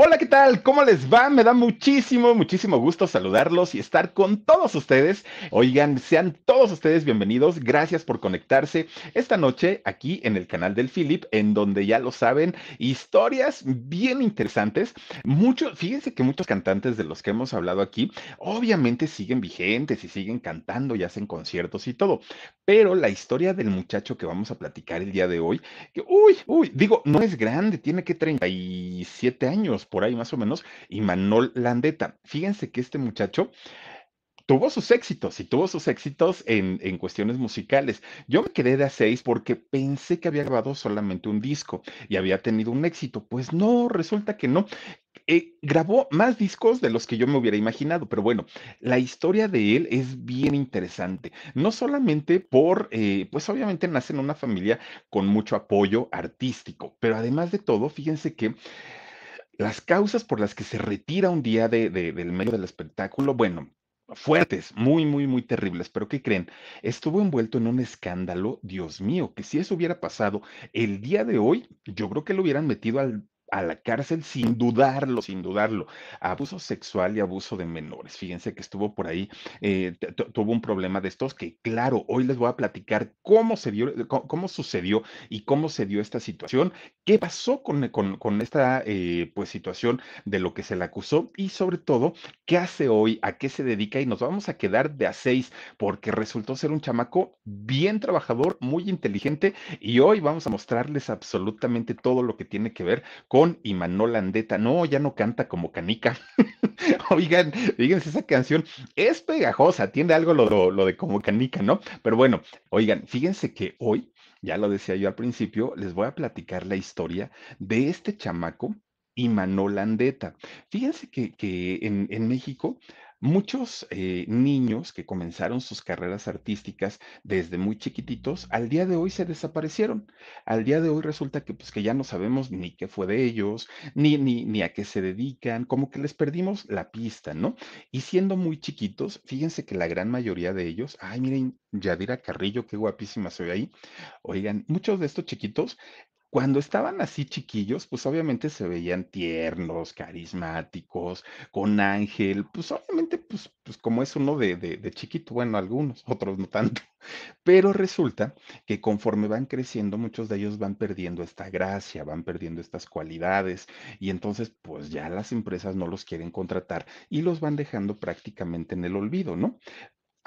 Hola, ¿qué tal? ¿Cómo les va? Me da muchísimo, muchísimo gusto saludarlos y estar con todos ustedes. Oigan, sean todos ustedes bienvenidos. Gracias por conectarse esta noche aquí en el canal del Philip, en donde ya lo saben, historias bien interesantes. Muchos, fíjense que muchos cantantes de los que hemos hablado aquí, obviamente siguen vigentes y siguen cantando y hacen conciertos y todo. Pero la historia del muchacho que vamos a platicar el día de hoy, uy, uy, digo, no es grande, tiene que 37 años por ahí más o menos, y Manol Landeta. Fíjense que este muchacho tuvo sus éxitos y tuvo sus éxitos en, en, cuestiones musicales. Yo me quedé de a seis porque pensé que había grabado solamente un disco y había tenido un éxito. Pues no, resulta que no. Eh, grabó más discos de los que yo me hubiera imaginado, pero bueno, la historia de él es bien interesante, no solamente por, eh, pues obviamente nace en una familia con mucho apoyo artístico, pero además de todo, fíjense que las causas por las que se retira un día de, de, del medio del espectáculo, bueno, fuertes, muy, muy, muy terribles. Pero ¿qué creen? Estuvo envuelto en un escándalo, Dios mío, que si eso hubiera pasado el día de hoy, yo creo que lo hubieran metido al a la cárcel sin dudarlo, sin dudarlo. Abuso sexual y abuso de menores. Fíjense que estuvo por ahí, eh, tuvo un problema de estos que, claro, hoy les voy a platicar cómo se dio, cómo, sucedió y cómo se dio esta situación, qué pasó con, con, esta eh, pues, situación de lo que se le acusó y sobre todo, qué hace hoy, a qué se dedica y nos vamos a quedar de a seis porque resultó ser un chamaco bien trabajador, muy inteligente y hoy vamos a mostrarles absolutamente todo lo que tiene que ver con con Imanol Andeta. No, ya no canta como canica. Oigan, fíjense, esa canción es pegajosa, tiene algo lo, de como canica, ¿no? Pero bueno, oigan, fíjense que hoy, ya lo decía yo al principio, les voy a platicar la historia de este chamaco Imanol Andeta. Fíjense que, en México Muchos eh, niños que comenzaron sus carreras artísticas desde muy chiquititos, al día de hoy se desaparecieron. Al día de hoy resulta que, pues, que ya no sabemos ni qué fue de ellos, ni, ni, ni a qué se dedican, como que les perdimos la pista, ¿no? Y siendo muy chiquitos, fíjense que la gran mayoría de ellos, ay, miren, Yadira Carrillo, qué guapísima ve ahí. Oigan, muchos de estos chiquitos cuando estaban así chiquillos, pues obviamente se veían tiernos, carismáticos, con ángel, pues obviamente, pues, pues como es uno de, de, de chiquito, bueno, algunos, otros no tanto, pero resulta que conforme van creciendo, muchos de ellos van perdiendo esta gracia, van perdiendo estas cualidades, y entonces, pues ya las empresas no los quieren contratar y los van dejando prácticamente en el olvido, ¿no?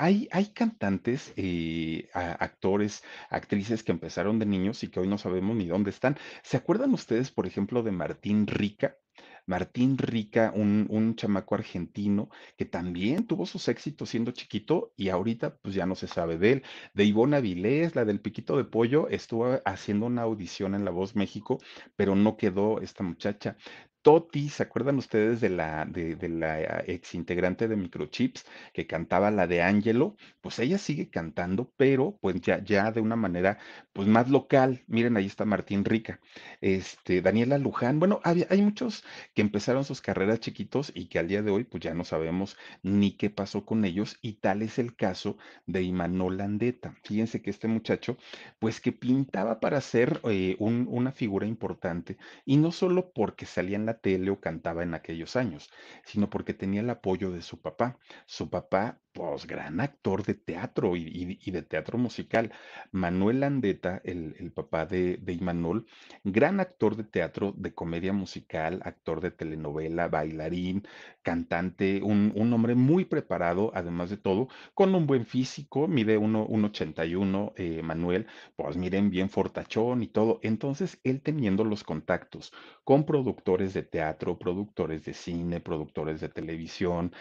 Hay, cantantes, eh, actores, actrices que empezaron de niños y que hoy no sabemos ni dónde están. ¿Se acuerdan ustedes, por ejemplo, de Martín Rica? Martín Rica, un, un chamaco argentino que también tuvo sus éxitos siendo chiquito y ahorita pues ya no se sabe de él. De Ivona Avilés, la del Piquito de Pollo, estuvo haciendo una audición en La Voz México, pero no quedó esta muchacha. Toti, ¿se acuerdan ustedes de la, de, de la ex integrante de Microchips que cantaba la de Angelo? Pues ella sigue cantando, pero pues ya, ya de una manera pues más local. Miren, ahí está Martín Rica, este, Daniela Luján. Bueno, había- hay muchos que empezaron sus carreras chiquitos y que al día de hoy pues ya no sabemos ni qué pasó con ellos y tal es el caso de Imanol Landeta. Fíjense que este muchacho pues que pintaba para ser eh, un- una figura importante y no solo porque salía en la tele o cantaba en aquellos años, sino porque tenía el apoyo de su papá. Su papá, pues gran actor de teatro y, y- de teatro musical. Manuel Landeta, el, el papá de, de Imanol, gran actor de teatro, de comedia musical, actor de telenovela, bailarín, cantante, un, un hombre muy preparado, además de todo, con un buen físico, mide uno- 1,81, eh, Manuel, pues miren, bien fortachón y todo. Entonces, él teniendo los contactos con productores de teatro, productores de cine, productores de televisión,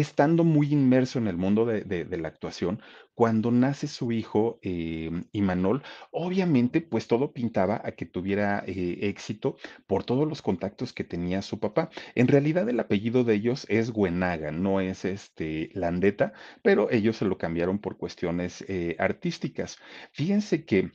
estando muy inmerso en el mundo de, la actuación, cuando nace su hijo eh, Imanol, obviamente pues todo pintaba a que tuviera eh, éxito por todos los contactos que tenía su papá. En realidad el apellido de ellos es Güenaga, no es este Landeta, pero ellos se lo cambiaron por cuestiones eh, artísticas. Fíjense que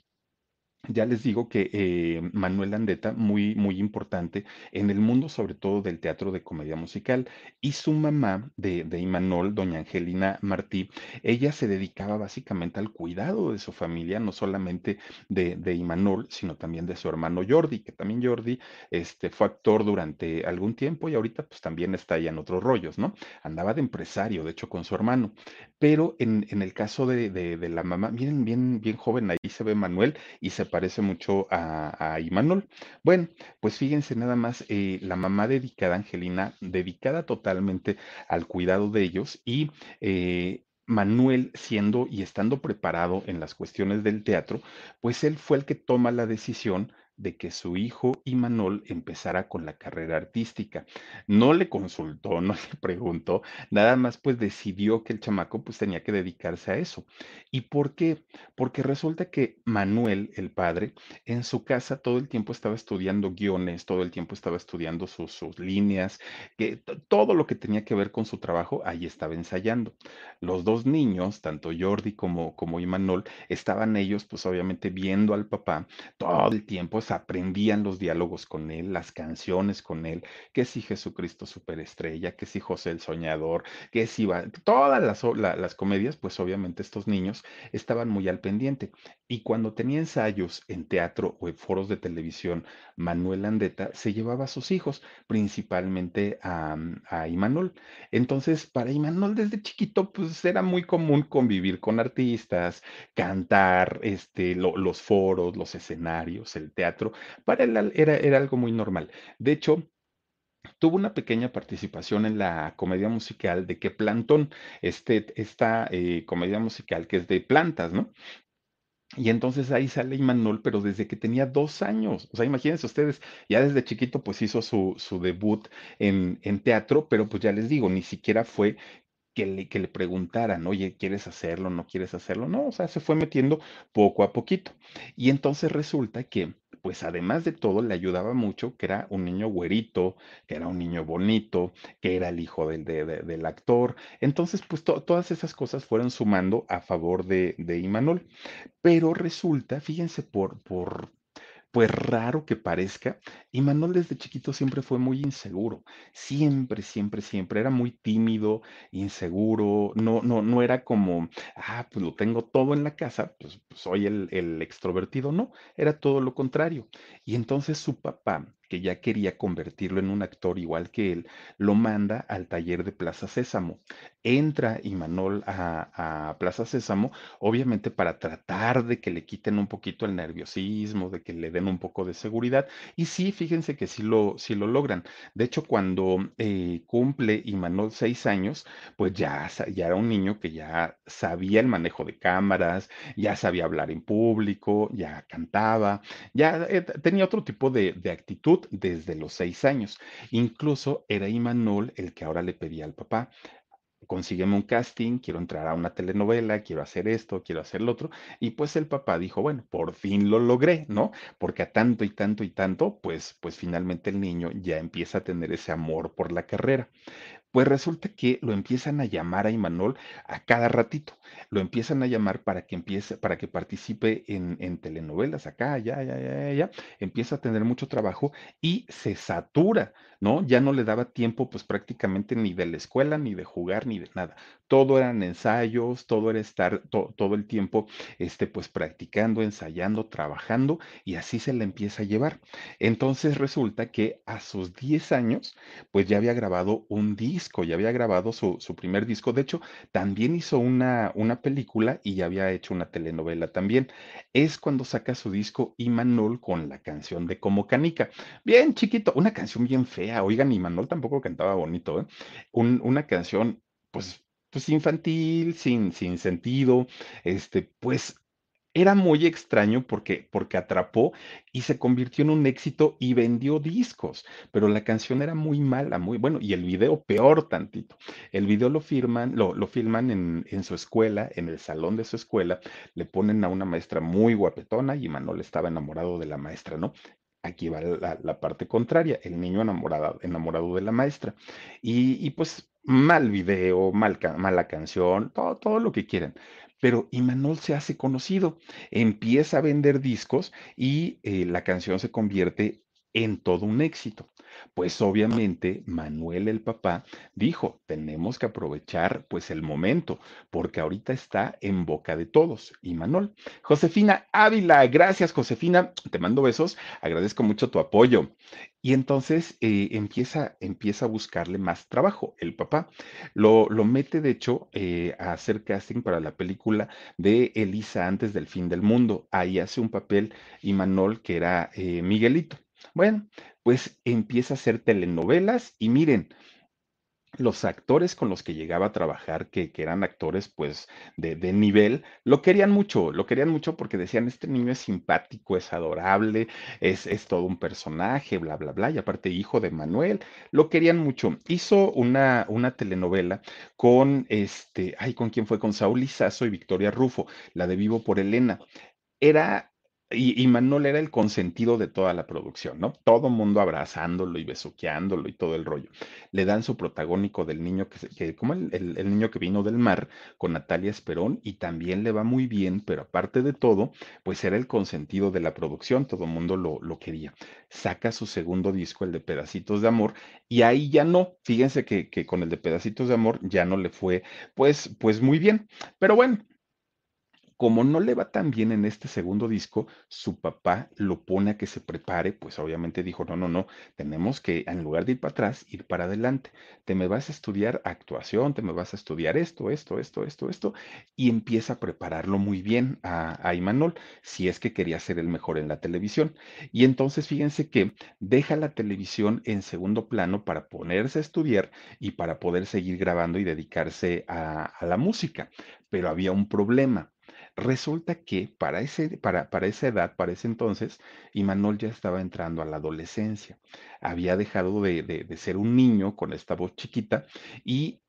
ya les digo que eh, Manuel Landeta, muy, muy importante en el mundo, sobre todo del teatro de comedia musical, y su mamá de, de Imanol, doña Angelina Martí, ella se dedicaba básicamente al cuidado de su familia, no solamente de, de Imanol, sino también de su hermano Jordi, que también Jordi este, fue actor durante algún tiempo y ahorita pues también está ahí en otros rollos, ¿no? Andaba de empresario, de hecho, con su hermano. Pero en, en el caso de, de, de la mamá, miren, bien, bien joven, ahí se ve Manuel y se parece mucho a, a Imanol. Bueno, pues fíjense nada más, eh, la mamá dedicada, Angelina, dedicada totalmente al cuidado de ellos y eh, Manuel, siendo y estando preparado en las cuestiones del teatro, pues él fue el que toma la decisión de que su hijo Imanol empezara con la carrera artística. No le consultó, no le preguntó, nada más pues decidió que el chamaco pues tenía que dedicarse a eso. ¿Y por qué? Porque resulta que Manuel, el padre, en su casa todo el tiempo estaba estudiando guiones, todo el tiempo estaba estudiando sus, sus líneas, que todo lo que tenía que ver con su trabajo, ahí estaba ensayando. Los dos niños, tanto Jordi como, como Imanol, estaban ellos pues obviamente viendo al papá todo el tiempo aprendían los diálogos con él, las canciones con él, que si Jesucristo Superestrella, que si José el Soñador, que si va, todas las, comedias, pues obviamente estos niños estaban muy al pendiente. Y cuando tenía ensayos en teatro o en foros de televisión, Manuel Andeta se llevaba a sus hijos, principalmente a, Imanol. Entonces, para Imanol desde chiquito, pues era muy común convivir con artistas, cantar, este, lo- los foros, los escenarios, el teatro, para él era, era algo muy normal. De hecho, tuvo una pequeña participación en la comedia musical de Que Plantón, este, esta eh, comedia musical que es de plantas, ¿no? Y entonces ahí sale Imanol, pero desde que tenía dos años. O sea, imagínense ustedes, ya desde chiquito pues hizo su, su debut en, en teatro, pero pues ya les digo, ni siquiera fue que le, que le preguntaran, oye, ¿quieres hacerlo? ¿No quieres hacerlo? No, o sea, se fue metiendo poco a poquito. Y entonces resulta que, pues además de todo, le ayudaba mucho que era un niño güerito, que era un niño bonito, que era el hijo del, de- de- del actor. Entonces, pues to- todas esas cosas fueron sumando a favor de, de Imanol. Pero resulta, fíjense, por, por, pues raro que parezca, Imanol desde chiquito siempre fue muy inseguro. Siempre, siempre, siempre. Era muy tímido, inseguro. No, no, no era como, ah, pues lo tengo todo en la casa, pues, pues soy el, el extrovertido. No, era todo lo contrario. Y entonces su papá, que ya quería convertirlo en un actor igual que él, lo manda al taller de Plaza Sésamo. Entra Imanol a, a Plaza Sésamo obviamente para tratar de que le quiten un poquito el nerviosismo, de que le den un poco de seguridad. Y sí, fíjense que sí lo, sí lo logran. De hecho, cuando eh, cumple Imanol seis años, pues ya, ya era un niño que ya sabía el manejo de cámaras, ya sabía hablar en público, ya cantaba, ya eh, tenía otro tipo de, de actitud desde los seis años. Incluso era Imanol el que ahora le pedía al papá consígueme un casting, quiero entrar a una telenovela, quiero hacer esto, quiero hacer lo otro. Y pues el papá dijo, bueno, por fin lo logré, ¿no? Porque a tanto y tanto y tanto, pues, pues finalmente el niño ya empieza a tener ese amor por la carrera. Pues resulta que lo empiezan a llamar a Imanol a cada ratito. Lo empiezan a llamar para que empiece, para que participe en, en telenovelas acá, allá, allá, allá, allá. Empieza a tener mucho trabajo y se satura, ¿no? Ya no le daba tiempo, pues prácticamente ni de la escuela, ni de jugar, ni de nada. Todo eran ensayos, todo era estar to- todo el tiempo, este, pues practicando, ensayando, trabajando y así se le empieza a llevar. Entonces resulta que a sus 10 años, pues ya había grabado un disco, ya había grabado su, su primer disco. De hecho, también hizo una, una película y ya había hecho una telenovela también. Es cuando saca su disco Imanol con la canción de Como Canica. Bien chiquito, una canción bien fea. Oigan, Imanol tampoco cantaba bonito, ¿eh? Un- una canción, pues, pues infantil, sin, sin sentido. Este, pues era muy extraño porque, porque atrapó y se convirtió en un éxito y vendió discos, pero la canción era muy mala, muy bueno, y el video peor tantito. El video lo firman, lo, lo filman en, en su escuela, en el salón de su escuela, le ponen a una maestra muy guapetona y Manuel estaba enamorado de la maestra, ¿no? Aquí va la, parte contraria, el niño enamorado, enamorado de la maestra. Y, y pues mal video, mal, mala canción, todo, todo lo que quieran. Pero Imanol se hace conocido, empieza a vender discos y eh, la canción se convierte en todo un éxito. Pues obviamente Manuel el papá dijo, tenemos que aprovechar pues el momento, porque ahorita está en boca de todos. Y Manuel, Josefina Ávila, gracias Josefina, te mando besos, agradezco mucho tu apoyo. Y entonces eh, empieza, empieza a buscarle más trabajo. El papá lo, lo mete, de hecho, eh, a hacer casting para la película de Elisa antes del fin del mundo. Ahí hace un papel Imanol que era eh, Miguelito. Bueno, pues empieza a hacer telenovelas y miren, los actores con los que llegaba a trabajar, que, eran actores pues de, nivel, lo querían mucho, lo querían mucho porque decían, este niño es simpático, es adorable, es, es todo un personaje, bla, bla, bla, y aparte hijo de Manuel, lo querían mucho. Hizo una, una telenovela con este, ay, ¿con quién fue? Con Saúl Lizazo y Victoria Rufo, la de Vivo por Elena. Era y, y Manol era el consentido de toda la producción, ¿no? Todo mundo abrazándolo y besuqueándolo y todo el rollo. Le dan su protagónico del niño que, que como el, niño que vino del mar con Natalia Esperón y también le va muy bien, pero aparte de todo, pues era el consentido de la producción, todo el mundo lo, lo quería. Saca su segundo disco, el de Pedacitos de Amor, y ahí ya no. Fíjense que, que con el de Pedacitos de Amor ya no le fue, pues, pues muy bien. Pero bueno, como no le va tan bien en este segundo disco, su papá lo pone a que se prepare, pues obviamente dijo, no, no, no, tenemos que, en lugar de ir para atrás, ir para adelante. Te me vas a estudiar actuación, te me vas a estudiar esto, esto, esto, esto, esto, y empieza a prepararlo muy bien a, a Imanol, si es que quería ser el mejor en la televisión. Y entonces fíjense que deja la televisión en segundo plano para ponerse a estudiar y para poder seguir grabando y dedicarse a, a la música. Pero había un problema Resulta que para ese, para, para esa edad, para ese entonces, Imanol ya estaba entrando a la adolescencia. Había dejado de, de- de ser un niño con esta voz chiquita y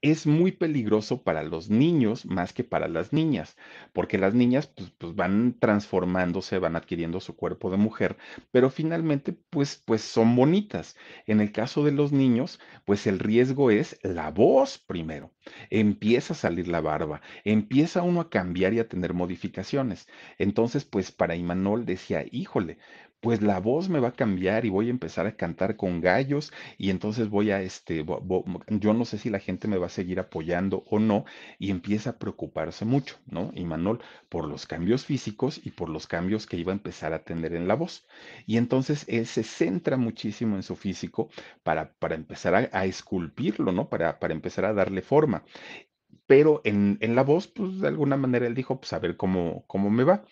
es muy peligroso para los niños más que para las niñas, porque las niñas pues, pues, van transformándose, van adquiriendo su cuerpo de mujer, pero finalmente pues, pues son bonitas. En el caso de los niños, pues el riesgo es la voz primero. Empieza a salir la barba, empieza uno a cambiar y a tener modificaciones. Entonces, pues para Imanol decía, híjole, pues la voz me va a cambiar y voy a empezar a cantar con gallos y entonces voy a, este, vo- yo no sé si la gente me va a seguir apoyando o no, y empieza a preocuparse mucho, ¿no? Y Manol, por los cambios físicos y por los cambios que iba a empezar a tener en la voz. Y entonces él se centra muchísimo en su físico para, para empezar a, a esculpirlo, ¿no? Para, para empezar a darle forma. Pero en, en la voz, pues de alguna manera él dijo, pues a ver cómo, cómo me va.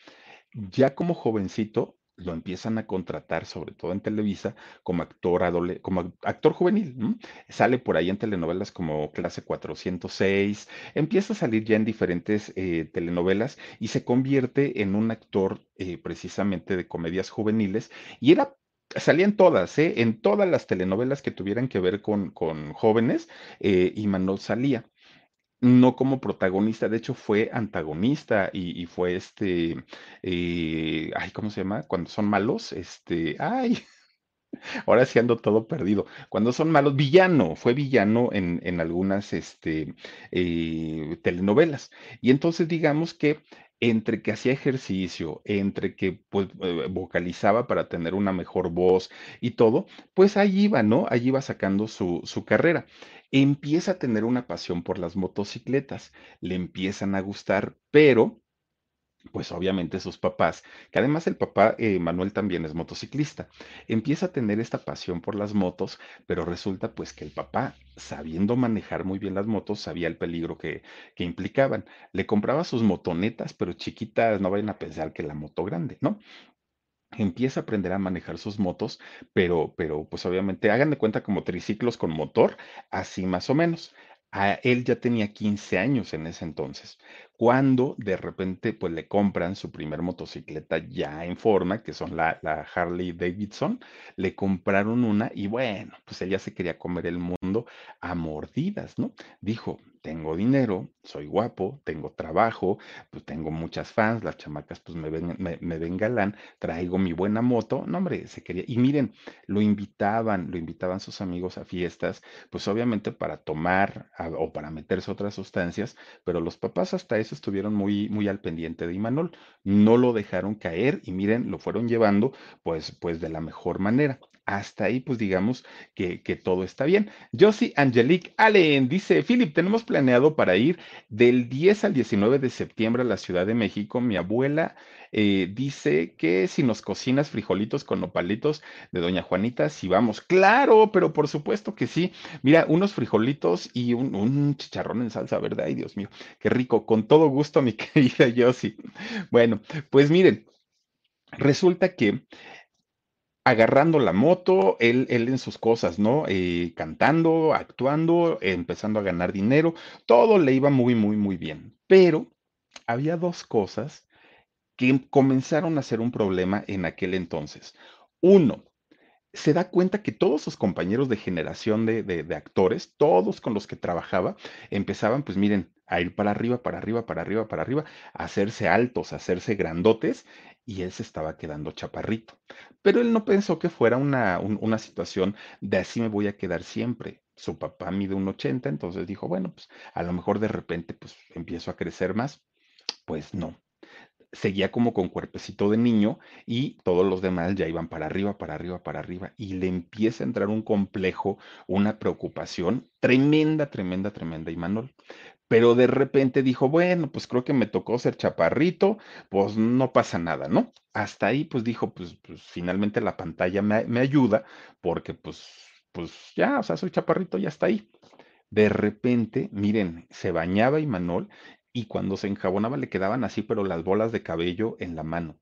Ya como jovencito, lo empiezan a contratar, sobre todo en Televisa, como actor, adole- como ac- actor juvenil. Sale por ahí en telenovelas como Clase 406, empieza a salir ya en diferentes eh, telenovelas y se convierte en un actor eh, precisamente de comedias juveniles y era... Salía en todas, ¿eh? En todas las telenovelas que tuvieran que ver con, con jóvenes, eh, Imanol salía. No como protagonista, de hecho fue antagonista y, fue este, eh, ay, ¿cómo se llama? Cuando son malos, este, ay, ahora sí ando todo perdido. Cuando son malos, villano, fue villano en, en algunas, este, eh, telenovelas. Y entonces digamos que entre que hacía ejercicio, entre que pues eh, vocalizaba para tener una mejor voz y todo, pues ahí iba, ¿no? Ahí iba sacando su, su carrera. Empieza a tener una pasión por las motocicletas, le empiezan a gustar, pero pues obviamente sus papás, que además el papá eh, Manuel también es motociclista, empieza a tener esta pasión por las motos, pero resulta pues que el papá, sabiendo manejar muy bien las motos, sabía el peligro que, que implicaban. Le compraba sus motonetas, pero chiquitas, no vayan a pensar que la moto grande, ¿no? Empieza a aprender a manejar sus motos, pero, pero pues obviamente hagan de cuenta como triciclos con motor, así más o menos. A él ya tenía 15 años en ese entonces, cuando de repente pues le compran su primer motocicleta ya en forma, que son la, Harley Davidson, le compraron una y bueno, pues ella se quería comer el mundo a mordidas, ¿no? Dijo, tengo dinero, soy guapo, tengo trabajo, pues tengo muchas fans, las chamacas pues me ven, me, me ven galán traigo mi buena moto, no hombre, se quería, y miren, lo invitaban, lo invitaban sus amigos a fiestas, pues obviamente para tomar o para meterse otras sustancias, pero los papás hasta eso estuvieron muy, muy al pendiente de Imanol. No lo dejaron caer y miren, lo fueron llevando pues, pues de la mejor manera. Hasta ahí, pues digamos que, todo está bien. Josie Angelique Allen dice, Philip, tenemos planeado para ir del 10 al 19 de septiembre a la Ciudad de México. Mi abuela eh, dice que si nos cocinas frijolitos con nopalitos de Doña Juanita, si vamos. Claro, pero por supuesto que sí. Mira, unos frijolitos y un, un chicharrón en salsa, ¿verdad? Ay, Dios mío, qué rico. Con todo gusto, mi querida Josie. Bueno, pues miren, resulta que agarrando la moto, él, en sus cosas, ¿no? Eh, cantando, actuando, empezando a ganar dinero, todo le iba muy, muy, muy bien. Pero había dos cosas que comenzaron a ser un problema en aquel entonces. Uno, se da cuenta que todos sus compañeros de generación de, de, de, actores, todos con los que trabajaba, empezaban, pues miren, a ir para arriba, para arriba, para arriba, para arriba, a hacerse altos, a hacerse grandotes, y él se estaba quedando chaparrito. Pero él no pensó que fuera una, un, una situación de así me voy a quedar siempre. Su papá mide un 80, entonces dijo, bueno, pues a lo mejor de repente pues empiezo a crecer más. Pues no, seguía como con cuerpecito de niño y todos los demás ya iban para arriba, para arriba, para arriba. Y le empieza a entrar un complejo, una preocupación tremenda, tremenda, tremenda, Imanol. Pero de repente dijo, bueno, pues creo que me tocó ser chaparrito, pues no pasa nada, ¿no? Hasta ahí, pues dijo, pues, pues finalmente la pantalla me, me ayuda, porque pues, pues ya, o sea, soy chaparrito, ya está ahí. De repente, miren, se bañaba Imanol y cuando se enjabonaba le quedaban así, pero las bolas de cabello en la mano.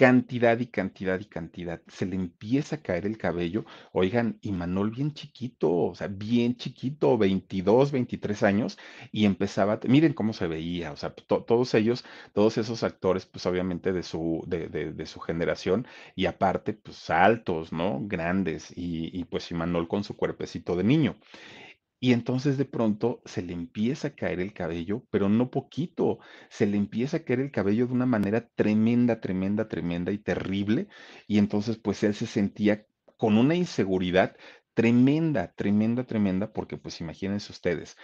Cantidad y cantidad y cantidad. Se le empieza a caer el cabello. Oigan, y Manol bien chiquito, o sea, bien chiquito, 22, 23 años, y empezaba, miren cómo se veía, o sea, to, todos ellos, todos esos actores, pues obviamente de su, de, su generación, y aparte, pues altos, ¿no? Grandes, y, y pues Imanol con su cuerpecito de niño. Y entonces de pronto se le empieza a caer el cabello, pero no poquito, se le empieza a caer el cabello de una manera tremenda, tremenda, tremenda y terrible. Y entonces pues él se sentía con una inseguridad tremenda, tremenda, tremenda, porque pues imagínense ustedes,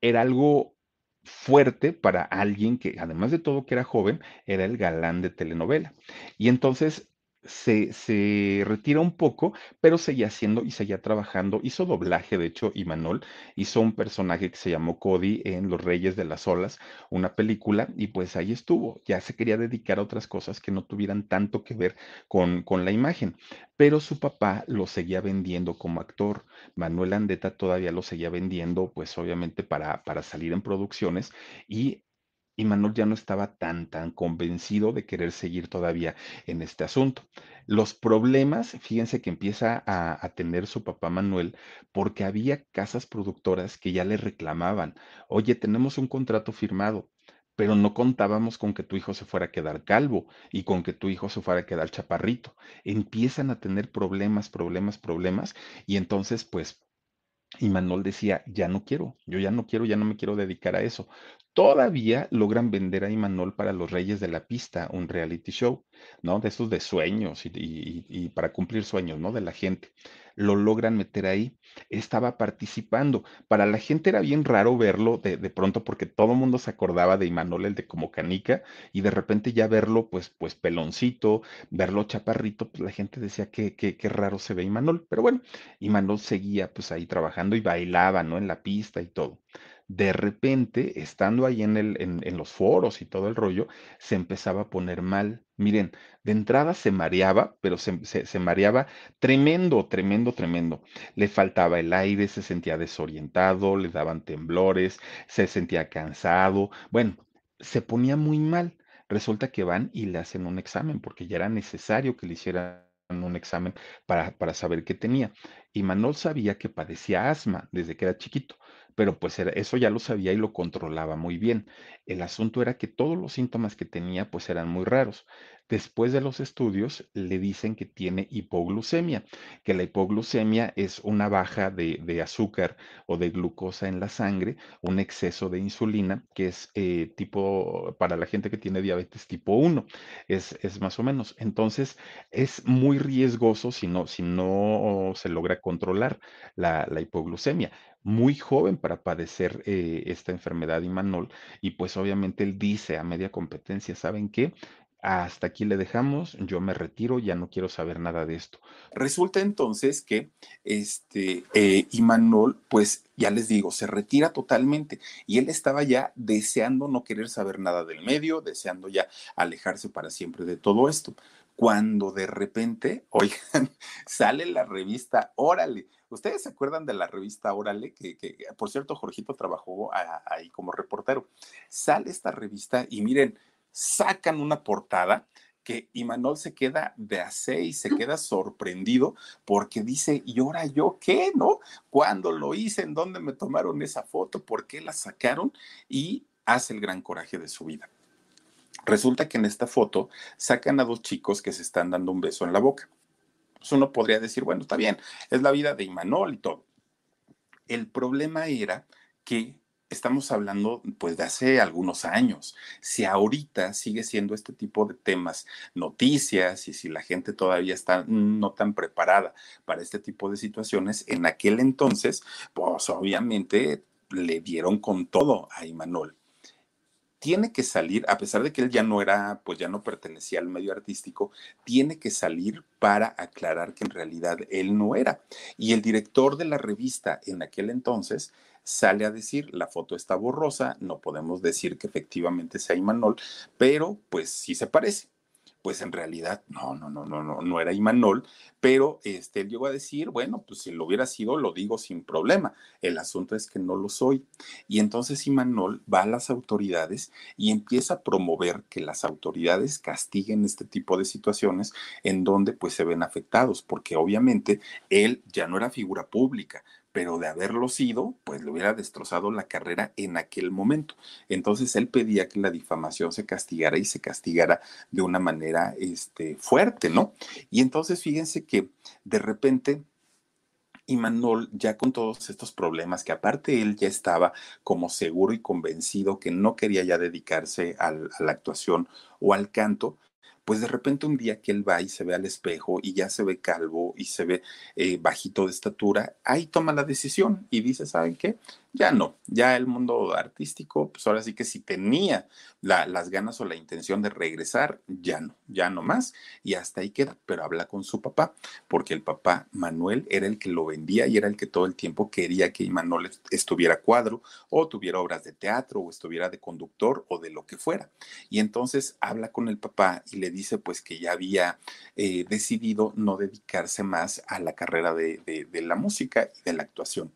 era algo fuerte para alguien que además de todo que era joven, era el galán de telenovela. Y entonces se, se, retira un poco, pero seguía haciendo y seguía trabajando. Hizo doblaje, de hecho, Imanol hizo un personaje que se llamó Cody en Los Reyes de las Olas, una película, y pues ahí estuvo. Ya se quería dedicar a otras cosas que no tuvieran tanto que ver con, con la imagen, pero su papá lo seguía vendiendo como actor. Manuel Andeta todavía lo seguía vendiendo, pues obviamente para, para salir en producciones y y Manuel ya no estaba tan, tan convencido de querer seguir todavía en este asunto. Los problemas, fíjense que empieza a, tener su papá Manuel porque había casas productoras que ya le reclamaban, oye, tenemos un contrato firmado, pero no contábamos con que tu hijo se fuera a quedar calvo y con que tu hijo se fuera a quedar chaparrito. Empiezan a tener problemas, problemas, problemas y entonces pues y Manuel decía, ya no quiero, yo ya no quiero, ya no me quiero dedicar a eso. Todavía logran vender a Imanol para los Reyes de la Pista, un reality show, ¿no? De esos de sueños y, para cumplir sueños, ¿no? De la gente. Lo logran meter ahí. Estaba participando. Para la gente era bien raro verlo de, de pronto porque todo el mundo se acordaba de Imanol, el de como canica, y de repente ya verlo, pues, pues peloncito, verlo chaparrito, pues la gente decía que, que, que raro se ve Imanol. Pero bueno, Imanol seguía pues ahí trabajando y bailaba, ¿no? En la pista y todo de repente, estando ahí en, los foros y todo el rollo, se empezaba a poner mal. Miren, de entrada se mareaba, pero se, mareaba tremendo, tremendo, tremendo. Le faltaba el aire, se sentía desorientado, le daban temblores, se sentía cansado. Bueno, se ponía muy mal. Resulta que van y le hacen un examen, porque ya era necesario que le hicieran un examen para saber qué tenía. Y Manol sabía que padecía asma desde que era chiquito pero pues era, eso ya lo sabía y lo controlaba muy bien. El asunto era que todos los síntomas que tenía pues eran muy raros. Después de los estudios le dicen que tiene hipoglucemia, que la hipoglucemia es una baja de, azúcar o de glucosa en la sangre, un exceso de insulina, que es eh, tipo, para la gente que tiene diabetes tipo 1, es, es más o menos. Entonces es muy riesgoso si no, si no se logra controlar la, hipoglucemia. Muy joven para padecer eh, esta enfermedad Imanol y pues obviamente él dice a media competencia, ¿saben qué? hasta aquí le dejamos, yo me retiro, ya no quiero saber nada de esto. Resulta entonces que este eh, Imanol, pues ya les digo, se retira totalmente y él estaba ya deseando no querer saber nada del medio, deseando ya alejarse para siempre de todo esto. Cuando de repente, oigan, sale la revista Órale. ¿Ustedes se acuerdan de la revista Órale? Que, por cierto, Jorgito trabajó ahí como reportero. Sale esta revista y miren, sacan una portada que Imanol se queda de a y se queda sorprendido porque dice, ¿y ahora yo qué? ¿No? ¿Cuándo lo hice? ¿En dónde me tomaron esa foto? ¿Por qué la sacaron? Y hace el gran coraje de su vida. Resulta que en esta foto sacan a dos chicos que se están dando un beso en la boca. Pues uno podría decir, bueno, está bien, es la vida de Imanol y todo. El problema era que estamos hablando pues de hace algunos años. Si ahorita sigue siendo este tipo de temas noticias y si la gente todavía está no tan preparada para este tipo de situaciones, en aquel entonces, pues obviamente le dieron con todo a Imanol tiene que salir, a pesar de que él ya no era, pues ya no pertenecía al medio artístico, tiene que salir para aclarar que en realidad él no era. Y el director de la revista en aquel entonces sale a decir, la foto está borrosa, no podemos decir que efectivamente sea Imanol, pero pues sí se parece pues en realidad no, no, no, no, no, no era Imanol, pero este, él llegó a decir, bueno, pues si lo hubiera sido, lo digo sin problema. El asunto es que no lo soy. Y entonces Imanol va a las autoridades y empieza a promover que las autoridades castiguen este tipo de situaciones en donde pues se ven afectados, porque obviamente él ya no era figura pública, pero de haberlo sido, pues le hubiera destrozado la carrera en aquel momento. Entonces él pedía que la difamación se castigara y se castigara de una manera este, fuerte, ¿no? Y entonces fíjense que de repente Imanol, ya con todos estos problemas, que aparte él ya estaba como seguro y convencido que no quería ya dedicarse a la actuación o al canto, pues de repente un día que él va y se ve al espejo y ya se ve calvo y se ve eh, bajito de estatura, ahí toma la decisión y dice, ¿saben qué? Ya no, ya el mundo artístico, pues ahora sí que si tenía las ganas o la intención de regresar, ya no, ya no más, y hasta ahí queda, pero habla con su papá, porque el papá Manuel era el que lo vendía y era el que todo el tiempo quería que Manuel estuviera cuadro o tuviera obras de teatro o estuviera de conductor o de lo que fuera. Y entonces habla con el papá y le dice pues que ya había eh, decidido no dedicarse más a la carrera de la música y de la actuación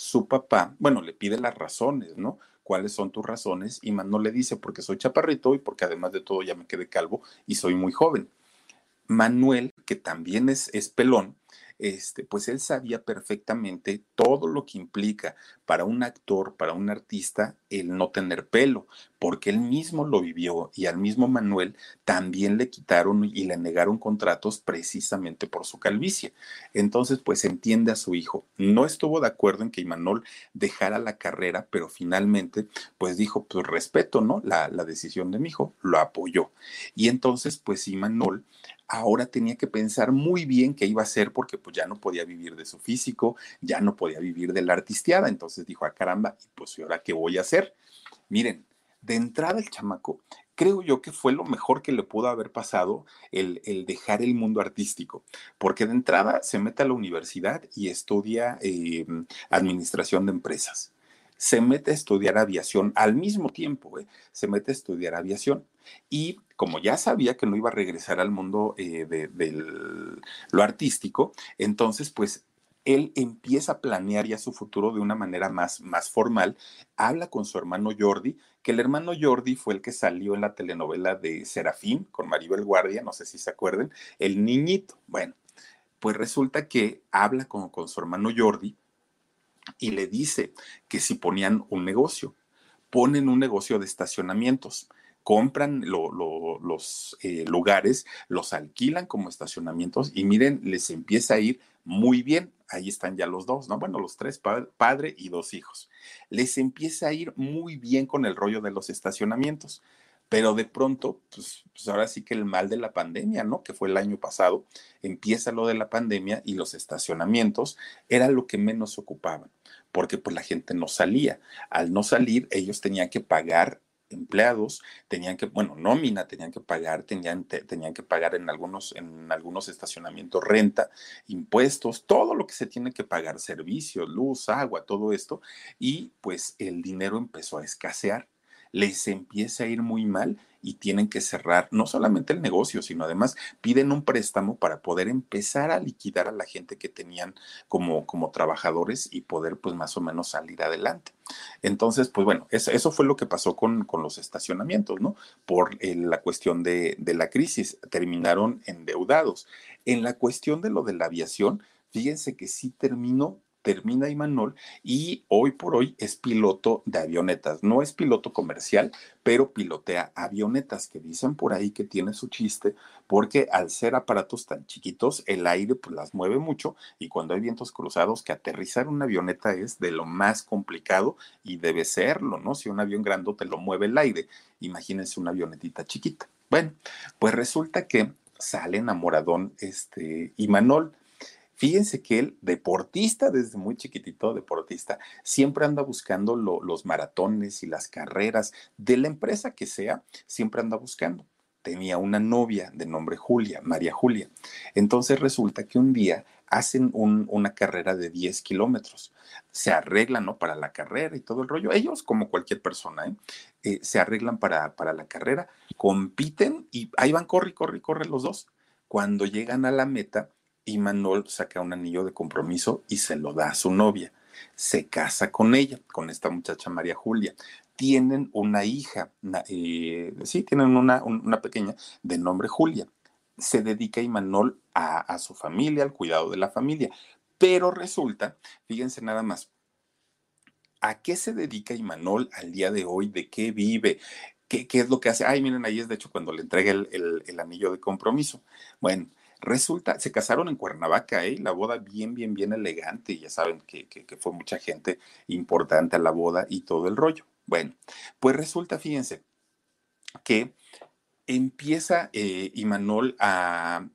su papá, bueno, le pide las razones, ¿no? ¿Cuáles son tus razones? Y no le dice, porque soy chaparrito y porque además de todo ya me quedé calvo y soy muy joven. Manuel, que también es, es pelón, este, pues él sabía perfectamente todo lo que implica para un actor, para un artista, el no tener pelo, porque él mismo lo vivió y al mismo Manuel también le quitaron y le negaron contratos precisamente por su calvicie. Entonces, pues entiende a su hijo. No estuvo de acuerdo en que Imanol dejara la carrera, pero finalmente, pues dijo, pues respeto, ¿no? La, la decisión de mi hijo, lo apoyó. Y entonces, pues Imanol ahora tenía que pensar muy bien qué iba a hacer porque pues ya no podía vivir de su físico, ya no podía vivir de la artisteada. Entonces dijo, ah, caramba, y pues ¿y ahora qué voy a hacer? Miren, de entrada el chamaco, creo yo que fue lo mejor que le pudo haber pasado el, dejar el mundo artístico, porque de entrada se mete a la universidad y estudia em, administración de empresas se mete a estudiar aviación al mismo tiempo, ¿eh? se mete a estudiar aviación. Y como ya sabía que no iba a regresar al mundo eh, de, lo artístico, entonces pues él empieza a planear ya su futuro de una manera más, más formal. Habla con su hermano Jordi, que el hermano Jordi fue el que salió en la telenovela de Serafín con Maribel Guardia, no sé si se acuerden, el niñito. Bueno, pues resulta que habla con, con su hermano Jordi y le dice que si ponían un negocio, ponen un negocio de estacionamientos, compran los eh, lugares, los alquilan como estacionamientos y miren, les empieza a ir muy bien. Ahí están ya los dos, ¿no? Bueno, los tres, padre y dos hijos. Les empieza a ir muy bien con el rollo de los estacionamientos. Pero de pronto, pues, pues, ahora sí que el mal de la pandemia, ¿no? Que fue el año pasado, empieza lo de la pandemia y los estacionamientos era lo que menos ocupaban, porque pues la gente no salía. Al no salir, ellos tenían que pagar empleados, tenían que, bueno, nómina tenían que pagar, tenían, tenían que pagar en algunos, en algunos estacionamientos renta, impuestos, todo lo que se tiene que pagar, servicios, luz, agua, todo esto, y pues el dinero empezó a escasear les empieza a ir muy mal y tienen que cerrar no solamente el negocio, sino además piden un préstamo para poder empezar a liquidar a la gente que tenían como, como trabajadores y poder pues más o menos salir adelante. Entonces, pues bueno, eso, fue lo que pasó con, con, los estacionamientos, ¿no? Por eh, la cuestión de, de la crisis, terminaron endeudados. En la cuestión de lo de la aviación, fíjense que sí terminó termina Imanol y hoy por hoy es piloto de avionetas. No es piloto comercial, pero pilotea avionetas que dicen por ahí que tiene su chiste porque al ser aparatos tan chiquitos el aire pues las mueve mucho y cuando hay vientos cruzados que aterrizar una avioneta es de lo más complicado y debe serlo, ¿no? Si un avión te lo mueve el aire, imagínense una avionetita chiquita. Bueno, pues resulta que sale enamoradón este Imanol Fíjense que él, deportista desde muy chiquitito, deportista, siempre anda buscando los maratones y las carreras de la empresa que sea, siempre anda buscando. Tenía una novia de nombre Julia, María Julia. Entonces resulta que un día hacen una carrera de 10 kilómetros. Se arreglan, ¿no? Para la carrera y todo el rollo. Ellos, como cualquier persona, ¿eh? Eh, se arreglan para, para la carrera, compiten y ahí van, corre, corre, corre los dos. Cuando llegan a la meta, y Manol saca un anillo de compromiso y se lo da a su novia. Se casa con ella, con esta muchacha María Julia. Tienen una hija, eh, sí, tienen una, una, pequeña de nombre Julia. Se dedica Imanol a, a su familia, al cuidado de la familia. Pero resulta, fíjense nada más, ¿a qué se dedica Imanol al día de hoy? ¿De qué vive? ¿Qué, ¿Qué, es lo que hace? Ay, miren, ahí es de hecho cuando le entrega el, el, el anillo de compromiso. Bueno, Resulta, se casaron en Cuernavaca, ¿eh? La boda bien, bien, bien elegante. Ya saben que, fue mucha gente importante a la boda y todo el rollo. Bueno, pues resulta, fíjense, que empieza eh, Imanol a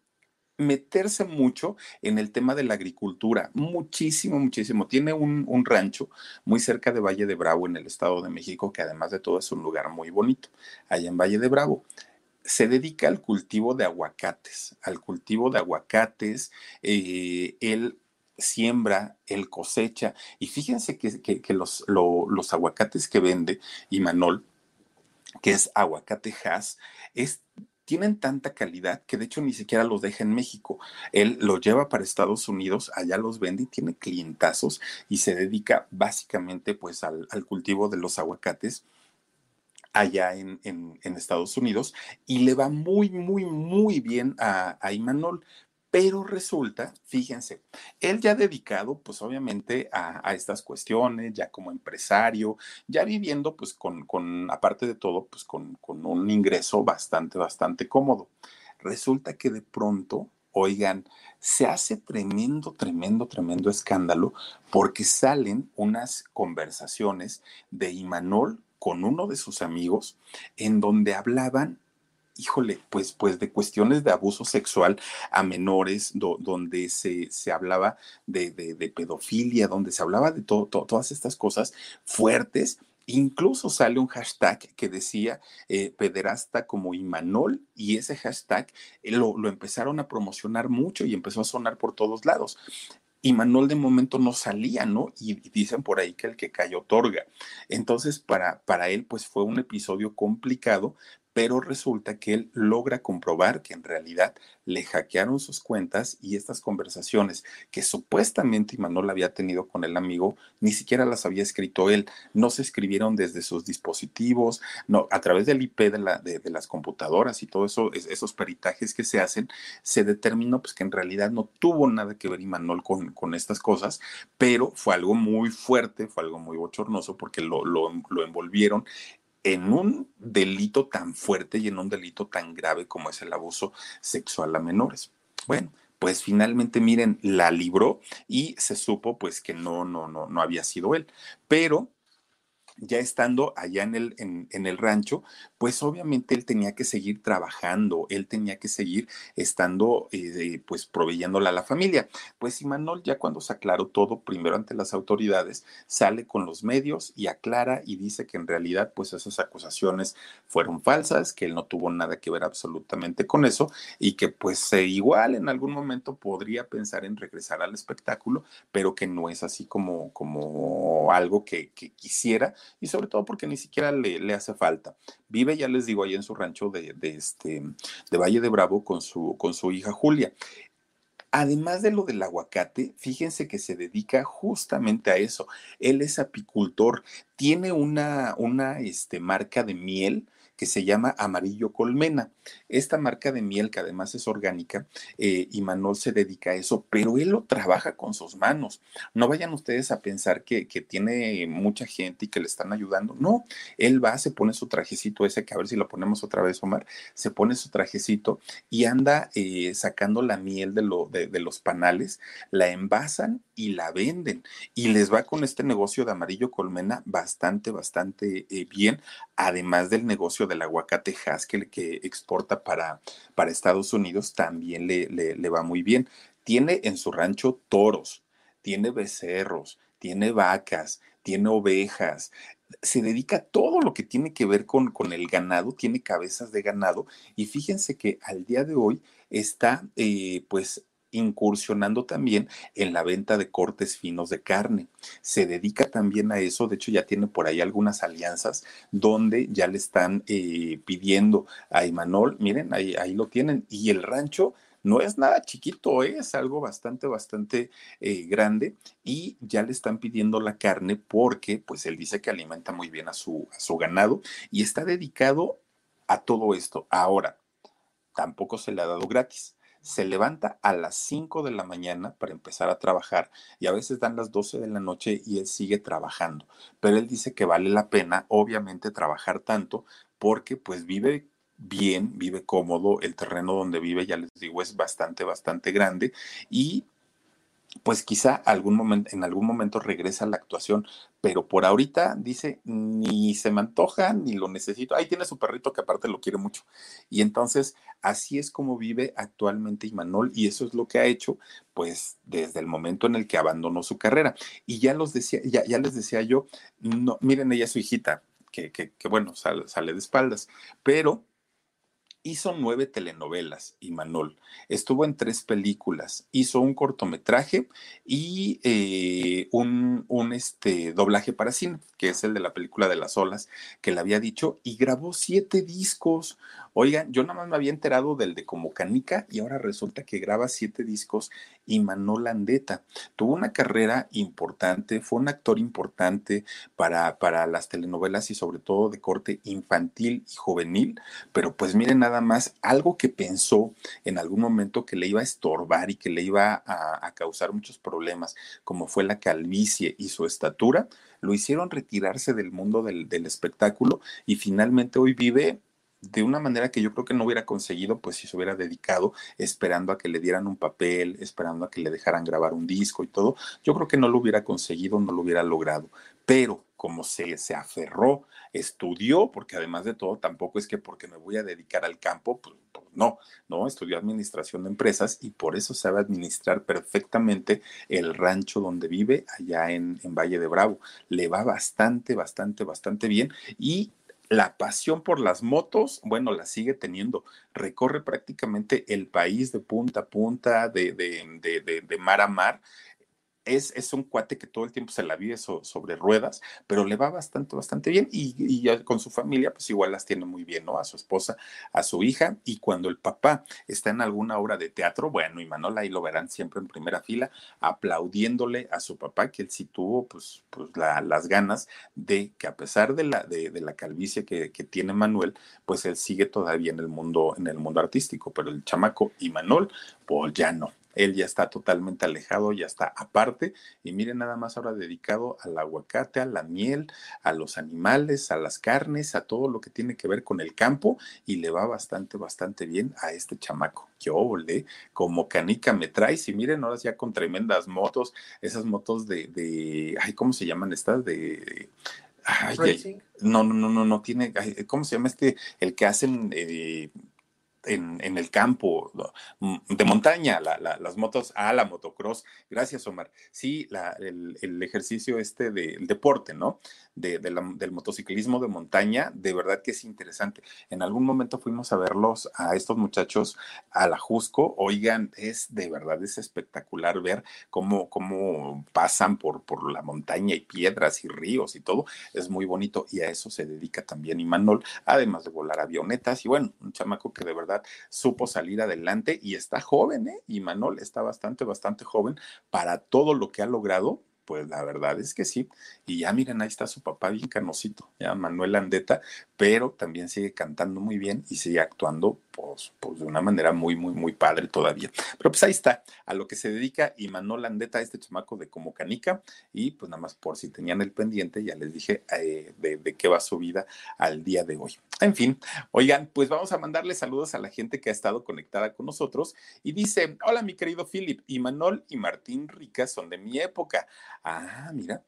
meterse mucho en el tema de la agricultura, muchísimo, muchísimo. Tiene un, un, rancho muy cerca de Valle de Bravo en el Estado de México, que además de todo es un lugar muy bonito, allá en Valle de Bravo se dedica al cultivo de aguacates, al cultivo de aguacates, eh, él siembra, él cosecha, y fíjense que, los, los, aguacates que vende Imanol, que es aguacate Hass, es tienen tanta calidad que de hecho ni siquiera los deja en México. Él los lleva para Estados Unidos, allá los vende y tiene clientazos y se dedica básicamente pues al, al cultivo de los aguacates allá en, Estados Unidos y le va muy, muy, muy bien a, a Imanol. Pero resulta, fíjense, él ya dedicado, pues obviamente a, estas cuestiones, ya como empresario, ya viviendo, pues con, con aparte de todo, pues con, con un ingreso bastante, bastante cómodo. Resulta que de pronto oigan, se hace tremendo, tremendo, tremendo escándalo porque salen unas conversaciones de Imanol con uno de sus amigos en donde hablaban híjole, pues, pues de cuestiones de abuso sexual a menores, donde se, se hablaba de, de, pedofilia, donde se hablaba de todas estas cosas fuertes. Incluso sale un hashtag que decía eh, pederasta como Imanol y ese hashtag eh, lo, lo, empezaron a promocionar mucho y empezó a sonar por todos lados y Manuel de momento no salía, ¿no? Y dicen por ahí que el que cayó otorga. Entonces, para, para él, pues fue un episodio complicado, pero resulta que él logra comprobar que en realidad le hackearon sus cuentas y estas conversaciones que supuestamente Imanol había tenido con el amigo, ni siquiera las había escrito él, no se escribieron desde sus dispositivos, no, a través del IP de, la, de, las computadoras y todo eso, esos peritajes que se hacen, se determinó pues que en realidad no tuvo nada que ver Imanol con, con estas cosas, pero fue algo muy fuerte, fue algo muy bochornoso porque lo, lo, lo envolvieron en un delito tan fuerte y en un delito tan grave como es el abuso sexual a menores. Bueno, pues finalmente miren, la libró y se supo pues que no, no, no, no había sido él. Pero ya estando allá en el, en, el rancho, pues obviamente él tenía que seguir trabajando, él tenía que seguir estando, eh, pues proveyéndole a la familia. Pues Imanol ya cuando se aclaró todo, primero ante las autoridades, sale con los medios y aclara y dice que en realidad pues esas acusaciones fueron falsas, que él no tuvo nada que ver absolutamente con eso y que pues eh, igual en algún momento podría pensar en regresar al espectáculo, pero que no es así como, como algo que quisiera y sobre todo porque ni siquiera le, le, hace falta. Vive, ya les digo, ahí en su rancho de, de, este, de Valle de Bravo con su, con su hija Julia. Además de lo del aguacate, fíjense que se dedica justamente a eso. Él es apicultor, tiene una, una este, marca de miel que se llama Amarillo Colmena. Esta marca de miel, que además es orgánica, eh, y Manol se dedica a eso, pero él lo trabaja con sus manos. No vayan ustedes a pensar que, que, tiene mucha gente y que le están ayudando. No, él va, se pone su trajecito ese, que a ver si lo ponemos otra vez, Omar, se pone su trajecito y anda eh, sacando la miel de, lo, de, los panales, la envasan y la venden. Y les va con este negocio de Amarillo Colmena bastante, bastante eh, bien, además del negocio del aguacate Haskell que exporta para, para Estados Unidos también le, le, le va muy bien. Tiene en su rancho toros, tiene becerros, tiene vacas, tiene ovejas, se dedica a todo lo que tiene que ver con, con, el ganado, tiene cabezas de ganado y fíjense que al día de hoy está eh, pues incursionando también en la venta de cortes finos de carne. Se dedica también a eso, de hecho ya tiene por ahí algunas alianzas donde ya le están eh, pidiendo a Imanol, miren, ahí, lo tienen, y el rancho no es nada chiquito, ¿eh? es algo bastante, bastante eh, grande y ya le están pidiendo la carne porque pues él dice que alimenta muy bien a su, a su ganado y está dedicado a todo esto. Ahora, tampoco se le ha dado gratis se levanta a las 5 de la mañana para empezar a trabajar y a veces dan las 12 de la noche y él sigue trabajando. Pero él dice que vale la pena, obviamente, trabajar tanto porque pues vive bien, vive cómodo, el terreno donde vive, ya les digo, es bastante, bastante grande y pues quizá algún momento, en algún momento regresa a la actuación, pero por ahorita dice, ni se me antoja, ni lo necesito. Ahí tiene su perrito que aparte lo quiere mucho. Y entonces, así es como vive actualmente Imanol y eso es lo que ha hecho, pues, desde el momento en el que abandonó su carrera. Y ya, los decía, ya, ya les decía yo, no, miren, ella es su hijita, que, que, que bueno, sale, sale de espaldas, pero hizo nueve telenovelas, Imanol. Estuvo en tres películas, hizo un cortometraje y eh, un, un este, doblaje para cine, que es el de la película de las olas, que le había dicho, y grabó siete discos. Oigan, yo nada más me había enterado del de Como Canica y ahora resulta que graba siete discos y Manol Andeta. Tuvo una carrera importante, fue un actor importante para, para las telenovelas y sobre todo de corte infantil y juvenil, pero pues miren nada más, algo que pensó en algún momento que le iba a estorbar y que le iba a, a causar muchos problemas, como fue la calvicie y su estatura, lo hicieron retirarse del mundo del, del espectáculo y finalmente hoy vive de una manera que yo creo que no hubiera conseguido, pues si se hubiera dedicado esperando a que le dieran un papel, esperando a que le dejaran grabar un disco y todo, yo creo que no lo hubiera conseguido, no lo hubiera logrado. Pero como se, se aferró, estudió, porque además de todo, tampoco es que porque me voy a dedicar al campo, pues, pues no, no, estudió administración de empresas y por eso sabe administrar perfectamente el rancho donde vive allá en, en Valle de Bravo. Le va bastante, bastante, bastante bien y la pasión por las motos, bueno, la sigue teniendo. Recorre prácticamente el país de punta a punta, de, de, de, de mar a mar es, es, un cuate que todo el tiempo se la vive so, sobre ruedas, pero le va bastante, bastante bien y, y, con su familia, pues igual las tiene muy bien, ¿no? A su esposa, a su hija y cuando el papá está en alguna obra de teatro, bueno, y Manola ahí lo verán siempre en primera fila, aplaudiéndole a su papá, que él sí tuvo, pues, pues la, las ganas de que a pesar de la, de, de la calvicie que, que, tiene Manuel, pues él sigue todavía en el mundo, en el mundo artístico, pero el chamaco y Manol, pues ya no, él ya está totalmente alejado, ya está aparte. Y miren, nada más ahora dedicado al aguacate, a la miel, a los animales, a las carnes, a todo lo que tiene que ver con el campo. Y le va bastante, bastante bien a este chamaco. Yo volé, como canica me traes. Y miren, ahora ya con tremendas motos, esas motos de, de ay, ¿cómo se llaman estas? De Ay, no, no, no, no, no tiene, ¿cómo se llama este? El que hacen eh, en, el campo mm, de montaña, las motos, ah, la motocross. Gracias, Omar. Sí, el, el, ejercicio este del deporte, ¿no? De, del motociclismo de montaña, de verdad que es interesante. En algún momento fuimos a verlos a estos muchachos a la Jusco. Oigan, es de verdad, es espectacular ver cómo, cómo pasan por, por la montaña y piedras y ríos y todo. Es muy bonito y a eso se dedica también Imanol, además de volar avionetas. Y bueno, un chamaco que de verdad supo salir adelante y está joven, ¿eh? Y Manol está bastante, bastante joven para todo lo que ha logrado. Pues la verdad es que sí. Y ya miren, ahí está su papá bien canosito, ya Manuel Andeta, pero también sigue cantando muy bien y sigue actuando pues, pues, de una manera muy, muy, muy padre todavía. Pero pues ahí está, a lo que se dedica Imanol Landeta, este chamaco de como canica, y pues nada más por si tenían el pendiente, ya les dije eh, de, de, qué va su vida al día de hoy. En fin, oigan, pues vamos a mandarle saludos a la gente que ha estado conectada con nosotros y dice, hola mi querido Philip, Imanol y Martín Rica son de mi época. Ah, mira.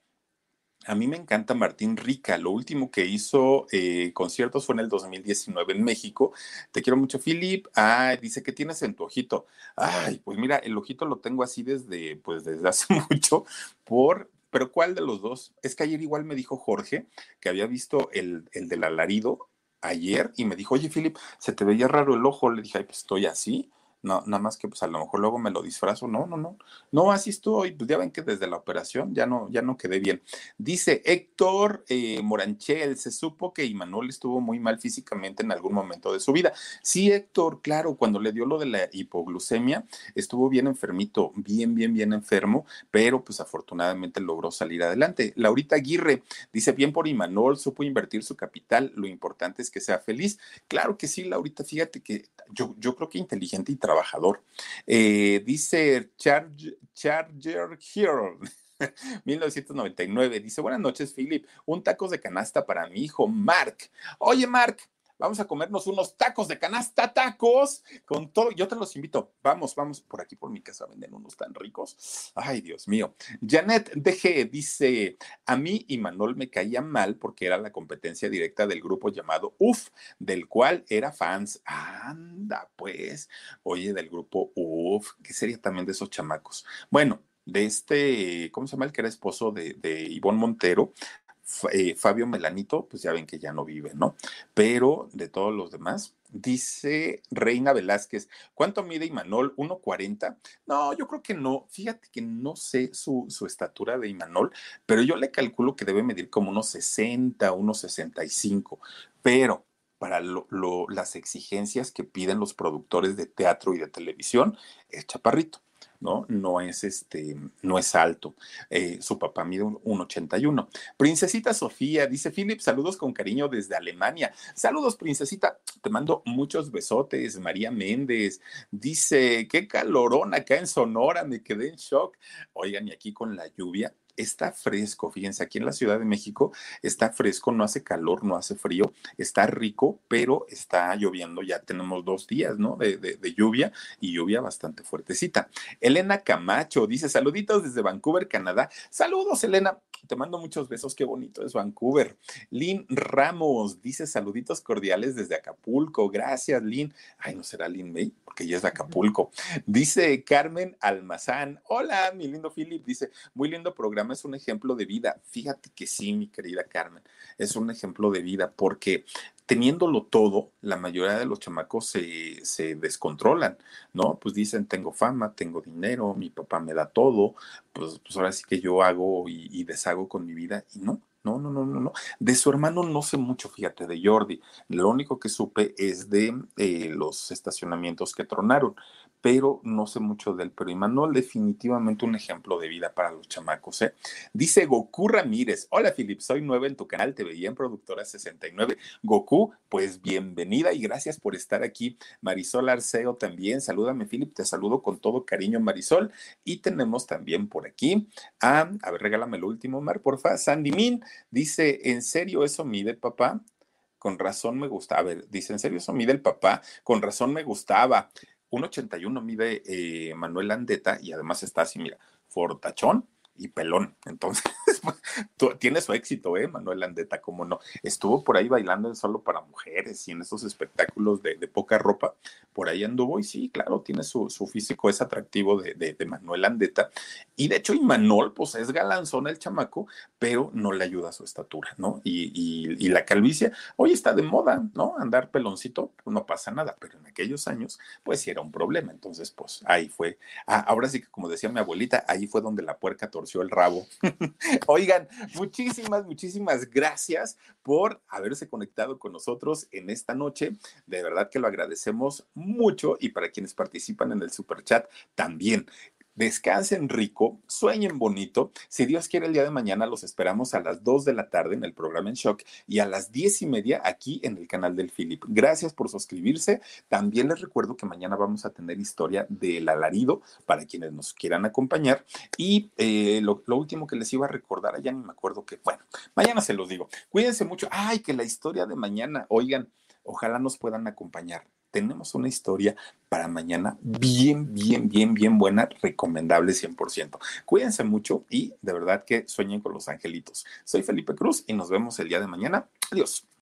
A mí me encanta Martín Rica. Lo último que hizo eh, conciertos fue en el 2019 en México. Te quiero mucho, Philip. Ah, dice que tienes en tu ojito. Ay, pues mira, el ojito lo tengo así desde, pues desde hace mucho. Por, pero ¿cuál de los dos? Es que ayer igual me dijo Jorge que había visto el, el del alarido ayer y me dijo, oye, Philip, se te veía raro el ojo. Le dije, ay, pues estoy así. No, nada más que pues a lo mejor luego me lo disfrazo. No, no, no. No, así estoy. Pues ya ven que desde la operación ya no, ya no quedé bien. Dice Héctor eh, Moranchel, se supo que Imanol estuvo muy mal físicamente en algún momento de su vida. Sí, Héctor, claro, cuando le dio lo de la hipoglucemia, estuvo bien enfermito, bien, bien, bien enfermo, pero pues afortunadamente logró salir adelante. Laurita Aguirre dice, bien por Imanol, supo invertir su capital, lo importante es que sea feliz. Claro que sí, Laurita, fíjate que yo, yo creo que inteligente y trabajador. Eh, dice Charger, Charger Hero. 1999. Dice, buenas noches, Philip. Un tacos de canasta para mi hijo, Mark. Oye, Mark, vamos a comernos unos tacos de canasta, tacos, con todo. Yo te los invito. Vamos, vamos, por aquí por mi casa venden unos tan ricos. Ay, Dios mío. Janet DG dice, a mí y Manol me caía mal porque era la competencia directa del grupo llamado UF, del cual era fans. Anda, pues, oye, del grupo UF, ¿qué sería también de esos chamacos? Bueno, de este, ¿cómo se llama el que era esposo de, de Ivonne Montero? Eh, Fabio Melanito, pues ya ven que ya no vive, ¿no? Pero de todos los demás, dice Reina Velázquez, ¿cuánto mide Imanol? ¿1.40? No, yo creo que no. Fíjate que no sé su, estatura de Imanol, pero yo le calculo que debe medir como unos 60, unos 65. Pero para las exigencias que piden los productores de teatro y de televisión, es chaparrito. ¿No? No es este, no es alto. Eh, su papá mide un, 81. Princesita Sofía, dice Philip, saludos con cariño desde Alemania. Saludos, princesita. Te mando muchos besotes. María Méndez dice, qué calorón acá en Sonora, me quedé en shock. Oigan, y aquí con la lluvia, está fresco, fíjense, aquí en la Ciudad de México está fresco, no hace calor, no hace frío, está rico, pero está lloviendo, ya tenemos dos días, ¿no? De, de, lluvia y lluvia bastante fuertecita. Elena Camacho dice, saluditos desde Vancouver, Canadá. Saludos, Elena. Te mando muchos besos, qué bonito es Vancouver. Lynn Ramos dice saluditos cordiales desde Acapulco. Gracias, Lynn. Ay, no será Lynn May, porque ella es de Acapulco. Dice Carmen Almazán. Hola, mi lindo Philip. Dice, muy lindo programa, es un ejemplo de vida. Fíjate que sí, mi querida Carmen, es un ejemplo de vida porque teniéndolo todo, la mayoría de los chamacos se, se, descontrolan, ¿no? Pues dicen, tengo fama, tengo dinero, mi papá me da todo, pues, pues ahora sí que yo hago y, deshago con mi vida y no. No, no, no, no, no. De su hermano no sé mucho, fíjate, de Jordi. Lo único que supe es de eh, los estacionamientos que tronaron pero no sé mucho de él. Pero Imanol, definitivamente un ejemplo de vida para los chamacos. ¿eh? Dice Goku Ramírez: Hola, Filip, soy nueva en tu canal, te veía en Productora 69. Goku, pues bienvenida y gracias por estar aquí. Marisol Arceo también, salúdame, Filip, te saludo con todo cariño, Marisol. Y tenemos también por aquí a, a ver, regálame el último, Mar, porfa. Sandy Min dice: ¿En serio eso mide, papá? Con razón me gusta. A ver, dice, ¿en serio eso mide el papá? Con razón me gustaba. 1,81 mide eh, Manuel Andeta y además está así, mira, fortachón y pelón. Entonces, tiene su éxito, ¿eh? Manuel Landeta, como no. Estuvo por ahí bailando solo para mujeres y en esos espectáculos de, poca ropa. Por ahí anduvo y sí, claro, tiene su, físico, es atractivo de, Manuel Landeta. Y de hecho, Imanol, pues es galanzón el chamaco, pero no le ayuda su estatura, ¿no? Y, y, la calvicie, hoy está de moda, ¿no? Andar peloncito, pues no pasa nada, pero en aquellos años, pues sí era un problema. Entonces, pues ahí fue. Ah, ahora sí que, como decía mi abuelita, ahí fue donde la puerca torció el rabo. Oigan, muchísimas, muchísimas gracias por haberse conectado con nosotros en esta noche. De verdad que lo agradecemos mucho y para quienes participan en el super chat también. Descansen rico, sueñen bonito. Si Dios quiere, el día de mañana los esperamos a las 2 de la tarde en el programa En Shock y a las 10 y media aquí en el canal del Philip. Gracias por suscribirse. También les recuerdo que mañana vamos a tener historia del alarido para quienes nos quieran acompañar. Y eh, lo, lo, último que les iba a recordar, ya ni me acuerdo que, bueno, mañana se los digo. Cuídense mucho. Ay, que la historia de mañana, oigan, ojalá nos puedan acompañar tenemos una historia para mañana bien, bien, bien, bien buena, recomendable 100%. Cuídense mucho y de verdad que sueñen con los angelitos. Soy Felipe Cruz y nos vemos el día de mañana. Adiós.